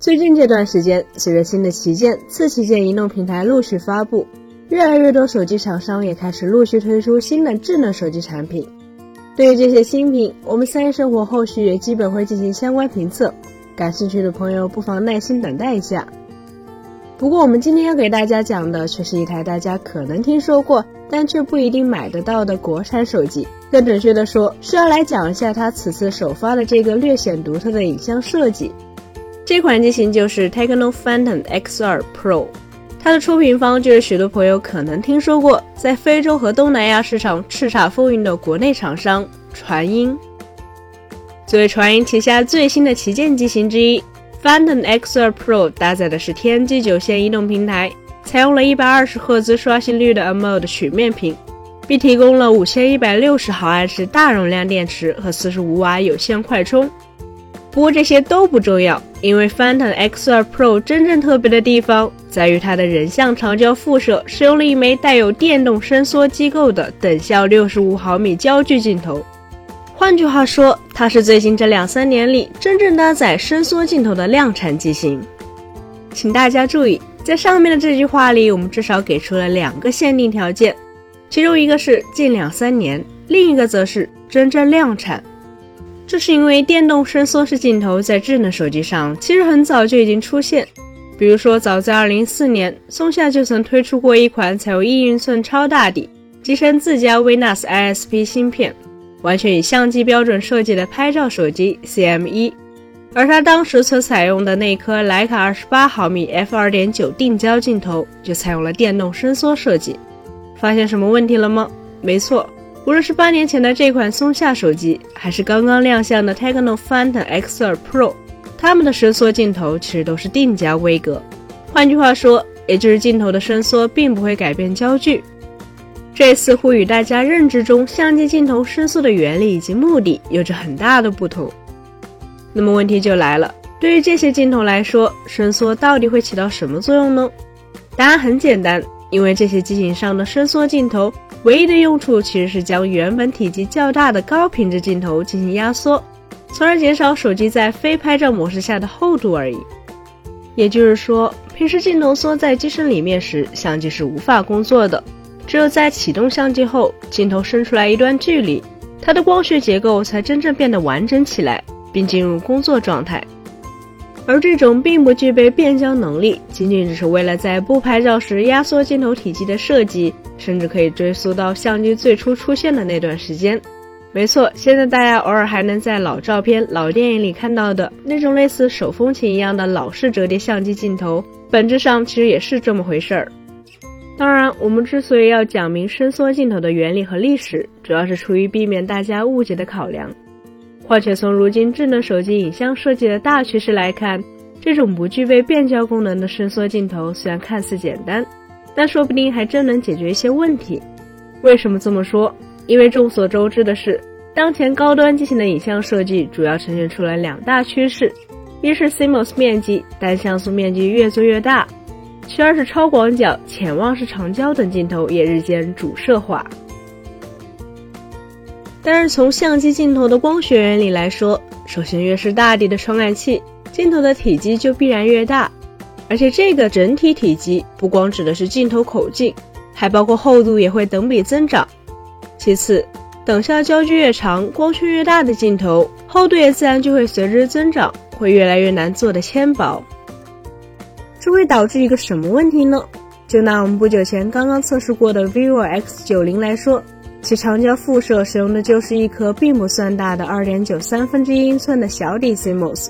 最近这段时间，随着新的旗舰、次旗舰移动平台陆续发布，越来越多手机厂商也开始陆续推出新的智能手机产品。对于这些新品，我们三一生活后续也基本会进行相关评测，感兴趣的朋友不妨耐心等待一下。不过，我们今天要给大家讲的却是一台大家可能听说过，但却不一定买得到的国产手机。更准确的说，是要来讲一下它此次首发的这个略显独特的影像设计。这款机型就是 Techno Phantom X2 Pro，它的出品方就是许多朋友可能听说过，在非洲和东南亚市场叱咤风云的国内厂商传音。作为传音旗下最新的旗舰机型之一，Phantom X2 Pro 搭载的是天玑九线移动平台，采用了一百二十赫兹刷新率的 AMOLED 曲面屏，并提供了五千一百六十毫安时大容量电池和四十五瓦有线快充。不过这些都不重要，因为 Phantom X2 Pro 真正特别的地方在于它的人像长焦副摄使用了一枚带有电动伸缩机构的等效六十五毫米焦距镜头。换句话说，它是最近这两三年里真正搭载伸缩镜头的量产机型。请大家注意，在上面的这句话里，我们至少给出了两个限定条件，其中一个是近两三年，另一个则是真正量产。这是因为电动伸缩式镜头在智能手机上其实很早就已经出现，比如说早在2014年，松下就曾推出过一款采用一英寸超大底、集成自家 Venus ISP 芯片、完全以相机标准设计的拍照手机 CM1，而它当时所采用的那颗徕卡28毫米 f2.9 定焦镜头就采用了电动伸缩设计。发现什么问题了吗？没错。无论是八年前的这款松下手机，还是刚刚亮相的 Techno Phantom X2 Pro，它们的伸缩镜头其实都是定焦规格。换句话说，也就是镜头的伸缩并不会改变焦距。这似乎与大家认知中相机镜头伸缩的原理以及目的有着很大的不同。那么问题就来了，对于这些镜头来说，伸缩到底会起到什么作用呢？答案很简单，因为这些机型上的伸缩镜头。唯一的用处其实是将原本体积较大的高品质镜头进行压缩，从而减少手机在非拍照模式下的厚度而已。也就是说，平时镜头缩在机身里面时，相机是无法工作的。只有在启动相机后，镜头伸出来一段距离，它的光学结构才真正变得完整起来，并进入工作状态。而这种并不具备变焦能力，仅仅只是为了在不拍照时压缩镜头体积的设计。甚至可以追溯到相机最初出现的那段时间。没错，现在大家偶尔还能在老照片、老电影里看到的那种类似手风琴一样的老式折叠相机镜头，本质上其实也是这么回事儿。当然，我们之所以要讲明伸缩镜头的原理和历史，主要是出于避免大家误解的考量。况且从如今智能手机影像设计的大趋势来看，这种不具备变焦功能的伸缩镜头虽然看似简单。但说不定还真能解决一些问题。为什么这么说？因为众所周知的是，当前高端机型的影像设计主要呈现出了两大趋势：一是 CMOS 面积单像素面积越做越大；其二是超广角、潜望式长焦等镜头也日渐主摄化。但是从相机镜头的光学原理来说，首先越是大底的传感器，镜头的体积就必然越大。而且这个整体体积不光指的是镜头口径，还包括厚度也会等比增长。其次，等效焦距越长，光圈越大的镜头，厚度也自然就会随之增长，会越来越难做的纤薄。这会导致一个什么问题呢？就拿我们不久前刚刚测试过的 vivo X90 来说，其长焦副摄使用的就是一颗并不算大的2.9三分之一英寸的小底 CMOS，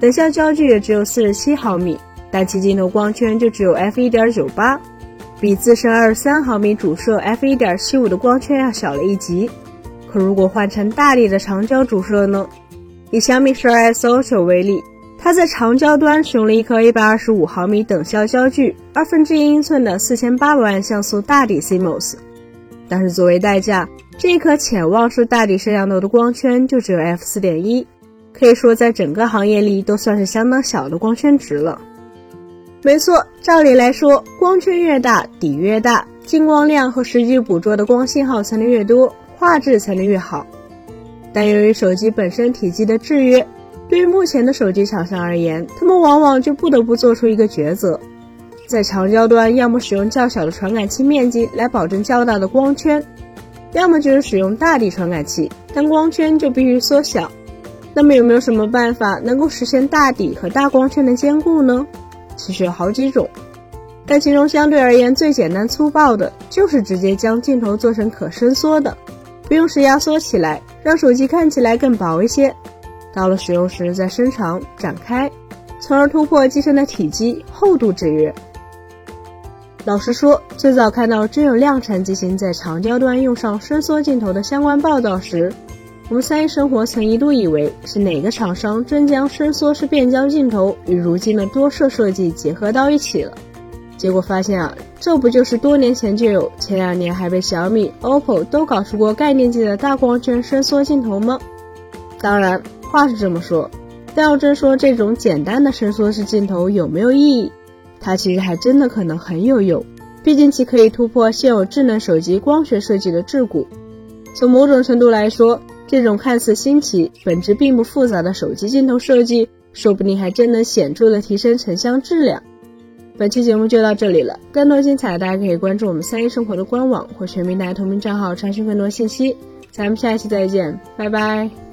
等效焦距也只有47毫米。但其镜头光圈就只有 f 一点九八，比自身二十三毫米主摄 f 一点七五的光圈要小了一级。可如果换成大底的长焦主摄呢？以小米十二 S Ultra 为例，它在长焦端使用了一颗一百二十五毫米等效焦距、二分之一英寸的四千八百万像素大底 CMOS，但是作为代价，这一颗潜望式大底摄像头的光圈就只有 f 四点一，可以说在整个行业里都算是相当小的光圈值了。没错，照理来说，光圈越大，底越大，进光量和实际捕捉的光信号才能越多，画质才能越好。但由于手机本身体积的制约，对于目前的手机厂商而言，他们往往就不得不做出一个抉择，在长焦端要么使用较小的传感器面积来保证较大的光圈，要么就是使用大底传感器，但光圈就必须缩小。那么有没有什么办法能够实现大底和大光圈的兼顾呢？其实有好几种，但其中相对而言最简单粗暴的就是直接将镜头做成可伸缩的，不用时压缩起来，让手机看起来更薄一些。到了使用时再伸长展开，从而突破机身的体积厚度制约。老实说，最早看到真有量产机型在长焦端用上伸缩镜头的相关报道时，我们三一生活曾一度以为是哪个厂商真将伸缩式变焦镜头与如今的多摄设计结合到一起了。结果发现啊，这不就是多年前就有，前两年还被小米、OPPO 都搞出过概念机的大光圈伸缩镜头吗？当然。话是这么说，但要真说这种简单的伸缩式镜头有没有意义，它其实还真的可能很有用。毕竟其可以突破现有智能手机光学设计的桎梏。从某种程度来说，这种看似新奇、本质并不复杂的手机镜头设计，说不定还真能显著的提升成像质量。本期节目就到这里了，更多精彩大家可以关注我们三一生活的官网或全民大同名账号查询更多信息。咱们下期再见，拜拜。